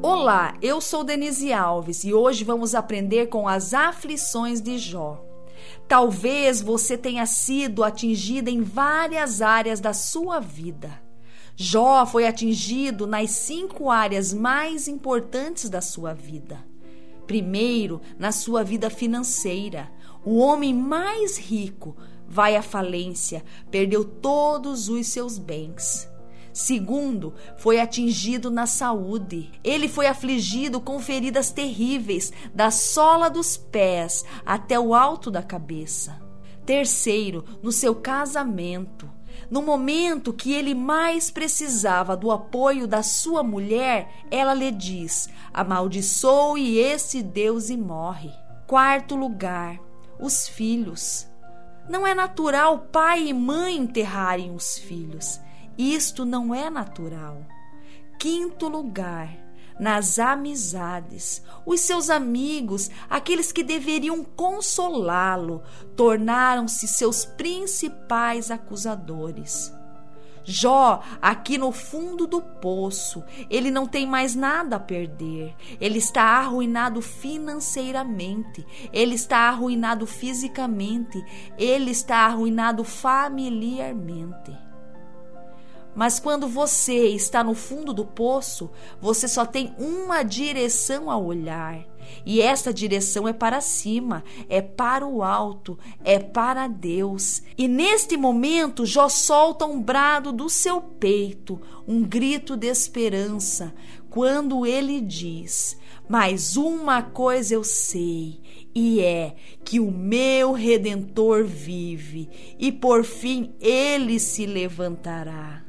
Olá, eu sou Denise Alves e hoje vamos aprender com as aflições de Jó. Talvez você tenha sido atingida em várias áreas da sua vida. Jó foi atingido nas cinco áreas mais importantes da sua vida. Primeiro, na sua vida financeira. O homem mais rico vai à falência, perdeu todos os seus bens. Segundo, foi atingido na saúde. Ele foi afligido com feridas terríveis, da sola dos pés até o alto da cabeça. Terceiro, no seu casamento. No momento que ele mais precisava do apoio da sua mulher, ela lhe diz: amaldiçoe esse Deus e morre. Quarto lugar, os filhos. Não é natural pai e mãe enterrarem os filhos. Isto não é natural. Quinto lugar, nas amizades. Os seus amigos, aqueles que deveriam consolá-lo, tornaram-se seus principais acusadores. Jó, aqui no fundo do poço, ele não tem mais nada a perder. Ele está arruinado financeiramente, ele está arruinado fisicamente, ele está arruinado familiarmente. Mas quando você está no fundo do poço, você só tem uma direção a olhar. E essa direção é para cima, é para o alto, é para Deus. E neste momento, Jó solta um brado do seu peito, um grito de esperança, quando ele diz: Mas uma coisa eu sei, e é que o meu redentor vive, e por fim ele se levantará.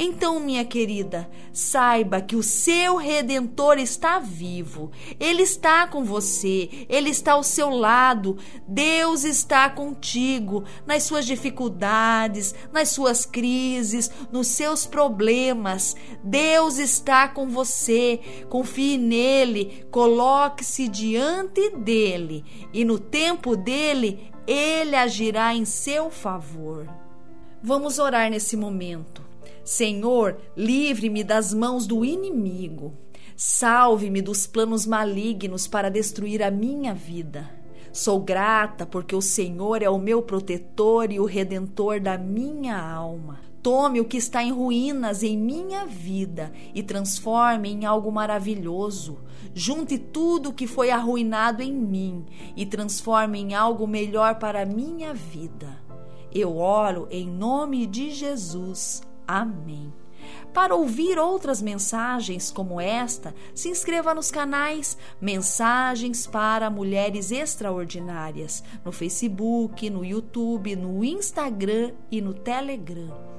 Então, minha querida, saiba que o seu redentor está vivo. Ele está com você, ele está ao seu lado. Deus está contigo nas suas dificuldades, nas suas crises, nos seus problemas. Deus está com você. Confie nele, coloque-se diante dele e no tempo dele ele agirá em seu favor. Vamos orar nesse momento. Senhor, livre-me das mãos do inimigo. Salve-me dos planos malignos para destruir a minha vida. Sou grata porque o Senhor é o meu protetor e o redentor da minha alma. Tome o que está em ruínas em minha vida e transforme em algo maravilhoso. Junte tudo o que foi arruinado em mim e transforme em algo melhor para a minha vida. Eu oro em nome de Jesus. Amém. Para ouvir outras mensagens como esta, se inscreva nos canais Mensagens para Mulheres Extraordinárias no Facebook, no YouTube, no Instagram e no Telegram.